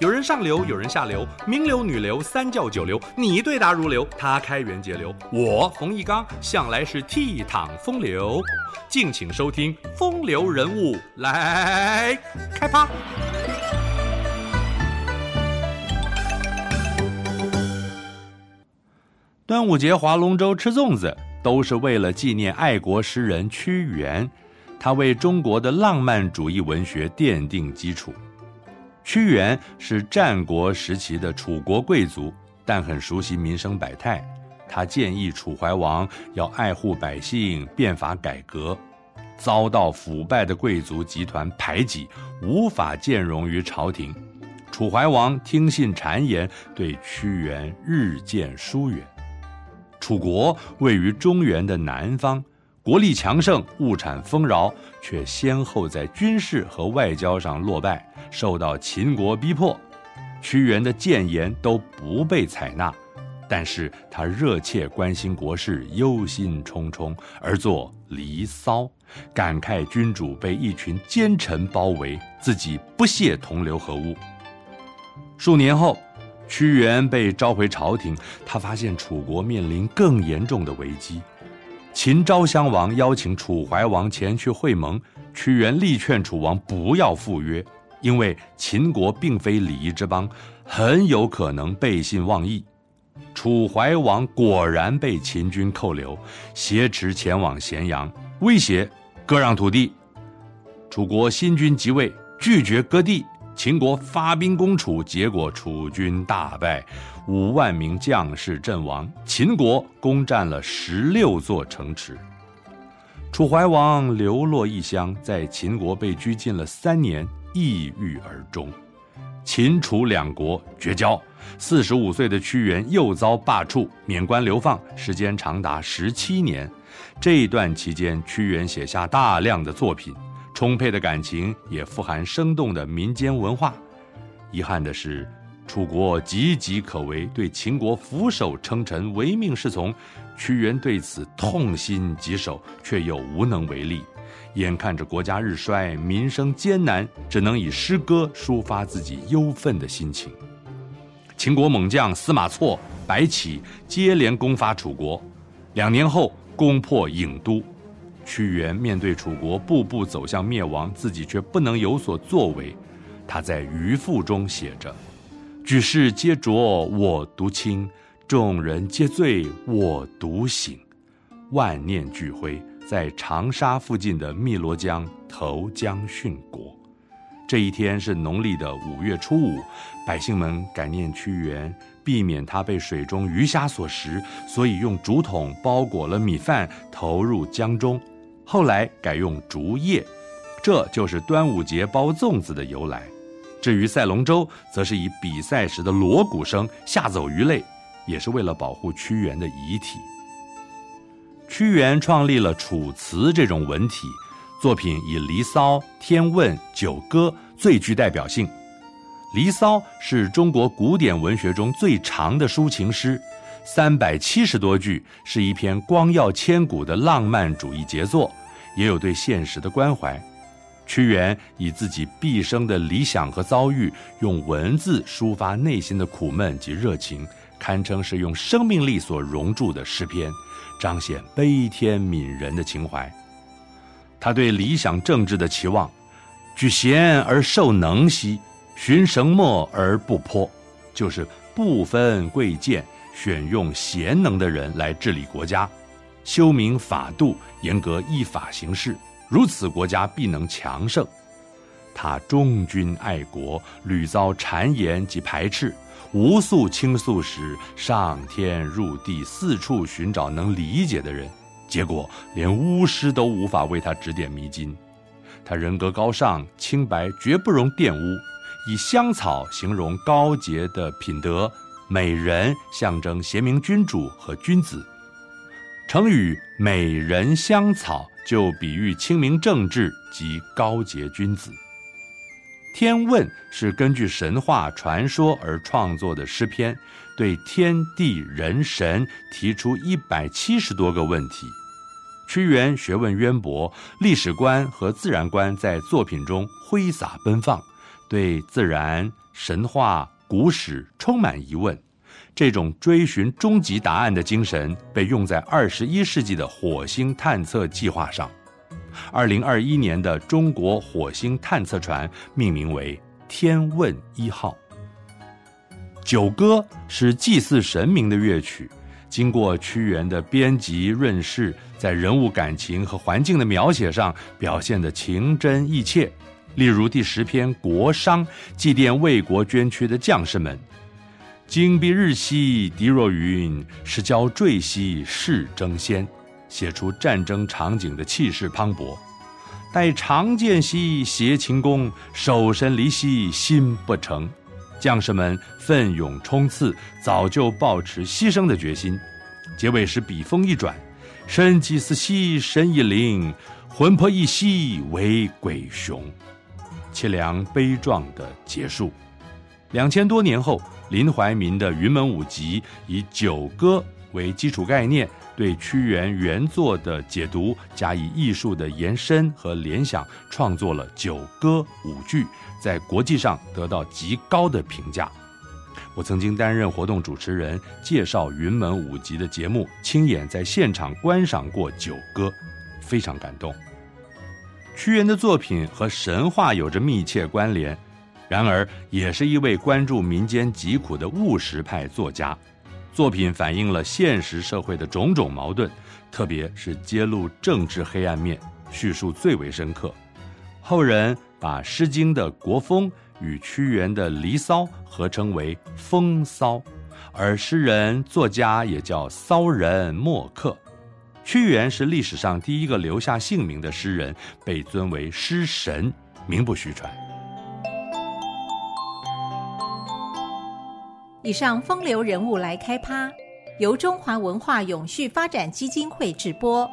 有人上流，有人下流，名流、女流、三教九流，你对答如流，他开源节流，我冯一刚向来是倜傥风流。敬请收听《风流人物》来开趴。端午节划龙舟吃粽子，都是为了纪念爱国诗人屈原，他为中国的浪漫主义文学奠定基础。屈原是战国时期的楚国贵族，但很熟悉民生百态。他建议楚怀王要爱护百姓，变法改革，遭到腐败的贵族集团排挤，无法见容于朝廷。楚怀王听信谗言，对屈原日渐疏远。楚国位于中原的南方。国力强盛，物产丰饶，却先后在军事和外交上落败，受到秦国逼迫。屈原的谏言都不被采纳，但是他热切关心国事，忧心忡忡，而作《离骚》，感慨君主被一群奸臣包围，自己不屑同流合污。数年后，屈原被召回朝廷，他发现楚国面临更严重的危机。秦昭襄王邀请楚怀王前去会盟，屈原力劝楚王不要赴约，因为秦国并非礼仪之邦，很有可能背信忘义。楚怀王果然被秦军扣留，挟持前往咸阳，威胁割让土地。楚国新君即位，拒绝割地。秦国发兵攻楚，结果楚军大败，五万名将士阵亡。秦国攻占了十六座城池。楚怀王流落异乡，在秦国被拘禁了三年，抑郁而终。秦楚两国绝交。四十五岁的屈原又遭罢黜，免官流放，时间长达十七年。这一段期间，屈原写下大量的作品。充沛的感情也富含生动的民间文化。遗憾的是，楚国岌岌可危，对秦国俯首称臣，唯命是从。屈原对此痛心疾首，却又无能为力。眼看着国家日衰，民生艰难，只能以诗歌抒发自己忧愤的心情。秦国猛将司马错、白起接连攻伐楚国，两年后攻破郢都。屈原面对楚国步步走向灭亡，自己却不能有所作为。他在《渔父》中写着：“举世皆浊我独清，众人皆醉我独醒。万念俱灰，在长沙附近的汨罗江投江殉国。”这一天是农历的五月初五，百姓们感念屈原，避免他被水中鱼虾所食，所以用竹筒包裹了米饭投入江中。后来改用竹叶，这就是端午节包粽子的由来。至于赛龙舟，则是以比赛时的锣鼓声吓走鱼类，也是为了保护屈原的遗体。屈原创立了《楚辞》这种文体，作品以《离骚》《天问》《九歌》最具代表性。《离骚》是中国古典文学中最长的抒情诗。三百七十多句，是一篇光耀千古的浪漫主义杰作，也有对现实的关怀。屈原以自己毕生的理想和遭遇，用文字抒发内心的苦闷及热情，堪称是用生命力所熔铸的诗篇，彰显悲天悯人的情怀。他对理想政治的期望：举贤而授能兮，循绳墨而不泼，就是不分贵贱。选用贤能的人来治理国家，修明法度，严格依法行事，如此国家必能强盛。他忠君爱国，屡遭谗言及排斥，无数倾诉时，上天入地，四处寻找能理解的人，结果连巫师都无法为他指点迷津。他人格高尚，清白，绝不容玷污，以香草形容高洁的品德。美人象征贤明君主和君子，成语“美人香草”就比喻清明政治及高洁君子。《天问》是根据神话传说而创作的诗篇，对天地人神提出一百七十多个问题。屈原学问渊博，历史观和自然观在作品中挥洒奔放。对自然、神话、古史充满疑问。这种追寻终极答案的精神被用在二十一世纪的火星探测计划上。二零二一年的中国火星探测船命名为“天问一号”。九歌是祭祀神明的乐曲，经过屈原的编辑润饰，在人物感情和环境的描写上表现得情真意切。例如第十篇《国殇》，祭奠为国捐躯的将士们。旌蔽日兮敌若云，矢交坠兮士争先，写出战争场景的气势磅礴。带长剑兮协秦弓，守身离兮心不诚。将士们奋勇冲刺，早就抱持牺牲的决心。结尾时笔锋一转，身既死兮神亦灵，魂魄一兮为鬼雄。凄凉悲壮的结束。两千多年后，林怀民的《云门舞集》以九歌为基础概念，对屈原原作的解读加以艺术的延伸和联想，创作了九歌舞剧，在国际上得到极高的评价。我曾经担任活动主持人，介绍《云门舞集》的节目，亲眼在现场观赏过九歌，非常感动。屈原的作品和神话有着密切关联。然而，也是一位关注民间疾苦的务实派作家，作品反映了现实社会的种种矛盾，特别是揭露政治黑暗面，叙述最为深刻。后人把《诗经》的国风与屈原的《离骚》合称为“风骚”，而诗人作家也叫骚人墨客。屈原是历史上第一个留下姓名的诗人，被尊为诗神，名不虚传。以上风流人物来开趴，由中华文化永续发展基金会直播。